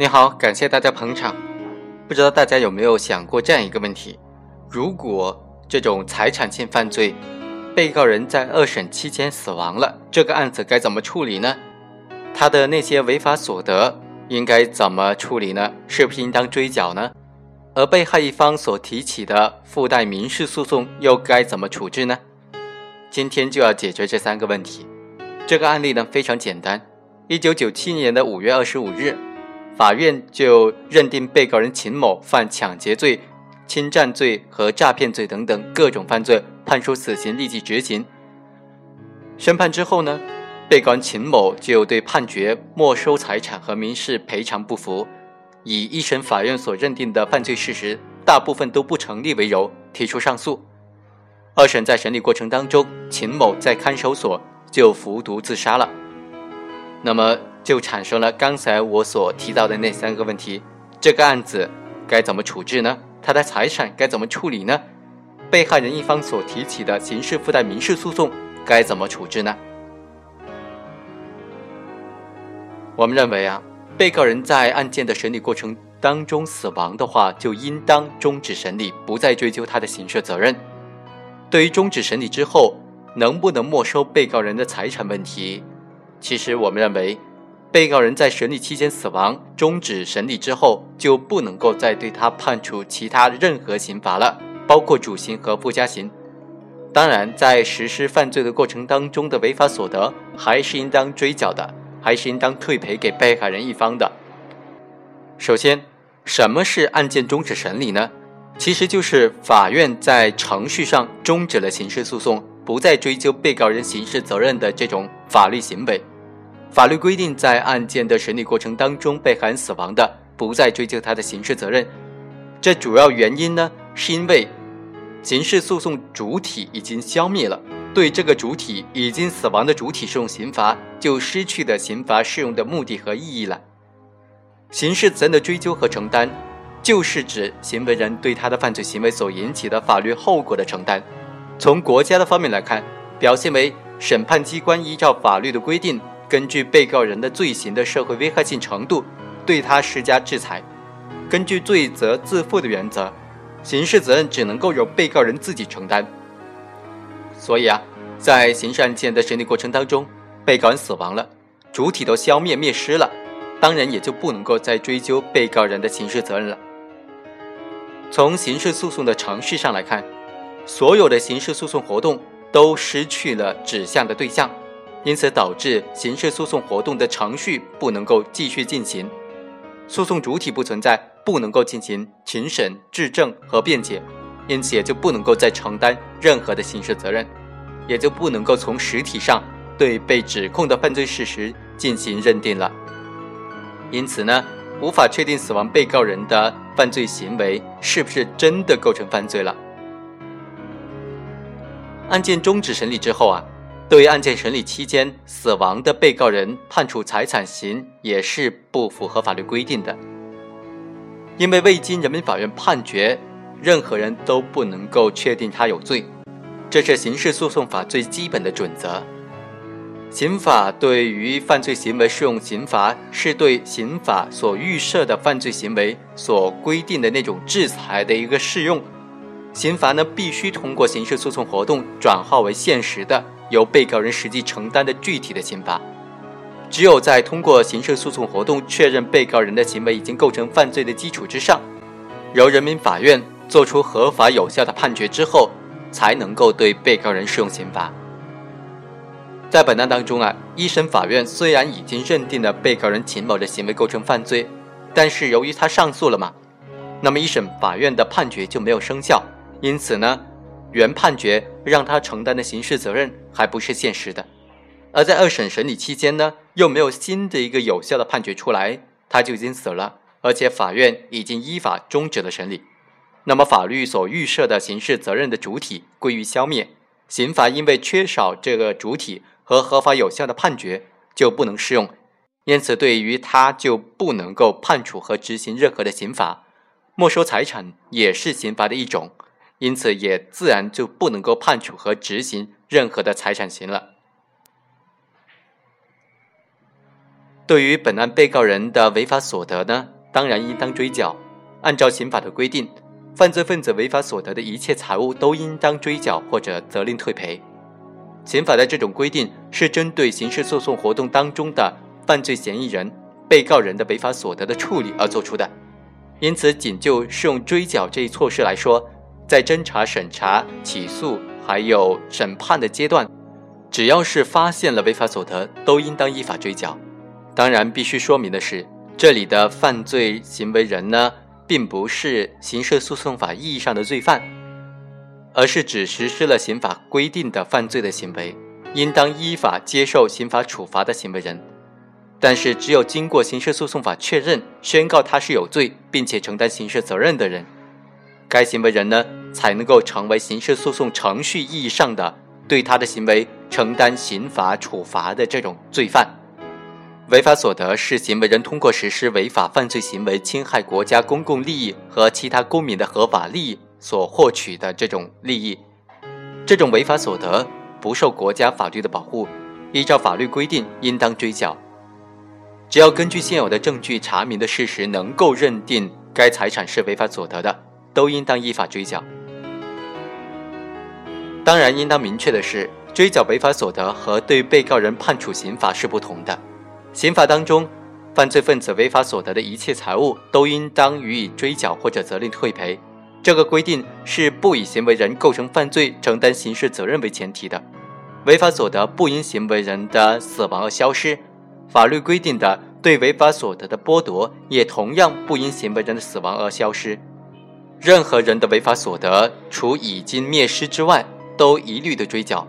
你好，感谢大家捧场。不知道大家有没有想过这样一个问题：如果这种财产性犯罪，被告人在二审期间死亡了，这个案子该怎么处理呢？他的那些违法所得应该怎么处理呢？是不是应当追缴呢？而被害一方所提起的附带民事诉讼又该怎么处置呢？今天就要解决这三个问题。这个案例呢非常简单：一九九七年的五月二十五日。法院就认定被告人秦某犯抢劫罪、侵占罪和诈骗罪等等各种犯罪，判处死刑立即执行。宣判之后呢，被告人秦某就对判决没收财产和民事赔偿不服，以一审法院所认定的犯罪事实大部分都不成立为由提出上诉。二审在审理过程当中，秦某在看守所就服毒自杀了。那么。就产生了刚才我所提到的那三个问题：这个案子该怎么处置呢？他的财产该怎么处理呢？被害人一方所提起的刑事附带民事诉讼该怎么处置呢？我们认为啊，被告人在案件的审理过程当中死亡的话，就应当终止审理，不再追究他的刑事责任。对于终止审理之后能不能没收被告人的财产问题，其实我们认为。被告人在审理期间死亡，终止审理之后，就不能够再对他判处其他任何刑罚了，包括主刑和附加刑。当然，在实施犯罪的过程当中的违法所得，还是应当追缴的，还是应当退赔给被害人一方的。首先，什么是案件终止审理呢？其实就是法院在程序上终止了刑事诉讼，不再追究被告人刑事责任的这种法律行为。法律规定，在案件的审理过程当中，被害人死亡的，不再追究他的刑事责任。这主要原因呢，是因为刑事诉讼主体已经消灭了，对这个主体已经死亡的主体适用刑罚，就失去了刑罚适用的目的和意义了。刑事责任的追究和承担，就是指行为人对他的犯罪行为所引起的法律后果的承担。从国家的方面来看，表现为审判机关依照法律的规定。根据被告人的罪行的社会危害性程度，对他施加制裁。根据罪责自负的原则，刑事责任只能够由被告人自己承担。所以啊，在刑事案件的审理过程当中，被告人死亡了，主体都消灭灭失了，当然也就不能够再追究被告人的刑事责任了。从刑事诉讼的程序上来看，所有的刑事诉讼活动都失去了指向的对象。因此导致刑事诉讼活动的程序不能够继续进行，诉讼主体不存在，不能够进行庭审、质证和辩解，因此也就不能够再承担任何的刑事责任，也就不能够从实体上对被指控的犯罪事实进行认定了。因此呢，无法确定死亡被告人的犯罪行为是不是真的构成犯罪了。案件终止审理之后啊。对于案件审理期间死亡的被告人判处财产刑也是不符合法律规定的，因为未经人民法院判决，任何人都不能够确定他有罪，这是刑事诉讼法最基本的准则。刑法对于犯罪行为适用刑罚，是对刑法所预设的犯罪行为所规定的那种制裁的一个适用。刑罚呢，必须通过刑事诉讼活动转化为现实的。由被告人实际承担的具体的刑罚，只有在通过刑事诉讼活动确认被告人的行为已经构成犯罪的基础之上，由人民法院作出合法有效的判决之后，才能够对被告人适用刑罚。在本案当中啊，一审法院虽然已经认定了被告人秦某的行为构成犯罪，但是由于他上诉了嘛，那么一审法院的判决就没有生效，因此呢。原判决让他承担的刑事责任还不是现实的，而在二审审理期间呢，又没有新的一个有效的判决出来，他就已经死了，而且法院已经依法终止了审理，那么法律所预设的刑事责任的主体归于消灭，刑罚因为缺少这个主体和合法有效的判决就不能适用，因此对于他就不能够判处和执行任何的刑罚，没收财产也是刑罚的一种。因此，也自然就不能够判处和执行任何的财产刑了。对于本案被告人的违法所得呢，当然应当追缴。按照刑法的规定，犯罪分子违法所得的一切财物都应当追缴或者责令退赔。刑法的这种规定是针对刑事诉讼活动当中的犯罪嫌疑人、被告人的违法所得的处理而作出的，因此，仅就适用追缴这一措施来说，在侦查、审查、起诉还有审判的阶段，只要是发现了违法所得，都应当依法追缴。当然，必须说明的是，这里的犯罪行为人呢，并不是刑事诉讼法意义上的罪犯，而是指实施了刑法规定的犯罪的行为，应当依法接受刑法处罚的行为人。但是，只有经过刑事诉讼法确认、宣告他是有罪，并且承担刑事责任的人，该行为人呢，才能够成为刑事诉讼程序意义上的对他的行为承担刑法处罚的这种罪犯。违法所得是行为人通过实施违法犯罪行为侵害国家公共利益和其他公民的合法利益所获取的这种利益。这种违法所得不受国家法律的保护，依照法律规定应当追缴。只要根据现有的证据查明的事实能够认定该财产是违法所得的，都应当依法追缴。当然，应当明确的是，追缴违法所得和对被告人判处刑罚是不同的。刑法当中，犯罪分子违法所得的一切财物都应当予以追缴或者责令退赔。这个规定是不以行为人构成犯罪承担刑事责任为前提的。违法所得不因行为人的死亡而消失，法律规定的对违法所得的剥夺也同样不因行为人的死亡而消失。任何人的违法所得，除已经灭失之外，都一律的追缴。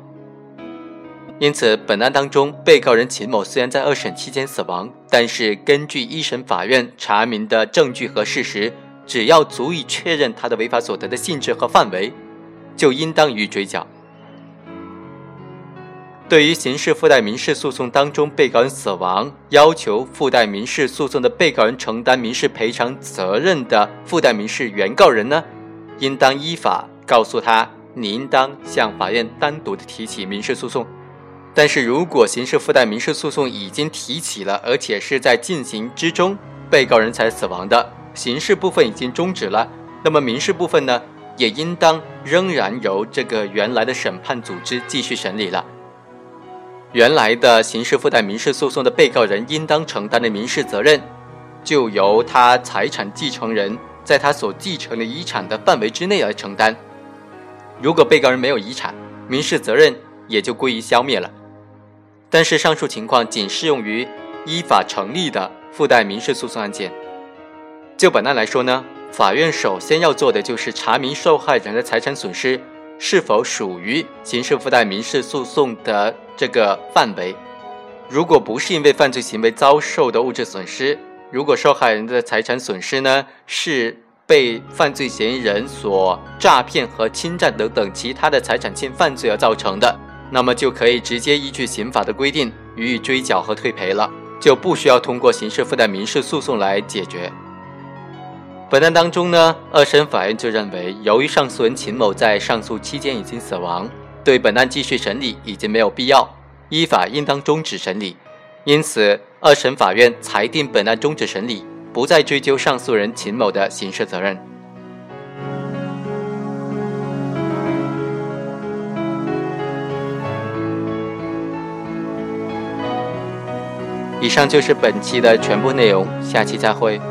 因此，本案当中，被告人秦某虽然在二审期间死亡，但是根据一审法院查明的证据和事实，只要足以确认他的违法所得的性质和范围，就应当予以追缴。对于刑事附带民事诉讼当中被告人死亡，要求附带民事诉讼的被告人承担民事赔偿责任的附带民事原告人呢，应当依法告诉他，你应当向法院单独的提起民事诉讼。但是如果刑事附带民事诉讼已经提起了，而且是在进行之中，被告人才死亡的，刑事部分已经终止了，那么民事部分呢，也应当仍然由这个原来的审判组织继续审理了。原来的刑事附带民事诉讼的被告人应当承担的民事责任，就由他财产继承人在他所继承的遗产的范围之内来承担。如果被告人没有遗产，民事责任也就归于消灭了。但是上述情况仅适用于依法成立的附带民事诉讼案件。就本案来说呢，法院首先要做的就是查明受害人的财产损失是否属于刑事附带民事诉讼的这个范围。如果不是因为犯罪行为遭受的物质损失，如果受害人的财产损失呢是被犯罪嫌疑人所诈骗和侵占等等其他的财产性犯罪而造成的。那么就可以直接依据刑法的规定予以追缴和退赔了，就不需要通过刑事附带民事诉讼来解决。本案当中呢，二审法院就认为，由于上诉人秦某在上诉期间已经死亡，对本案继续审理已经没有必要，依法应当终止审理。因此，二审法院裁定本案终止审理，不再追究上诉人秦某的刑事责任。以上就是本期的全部内容，下期再会。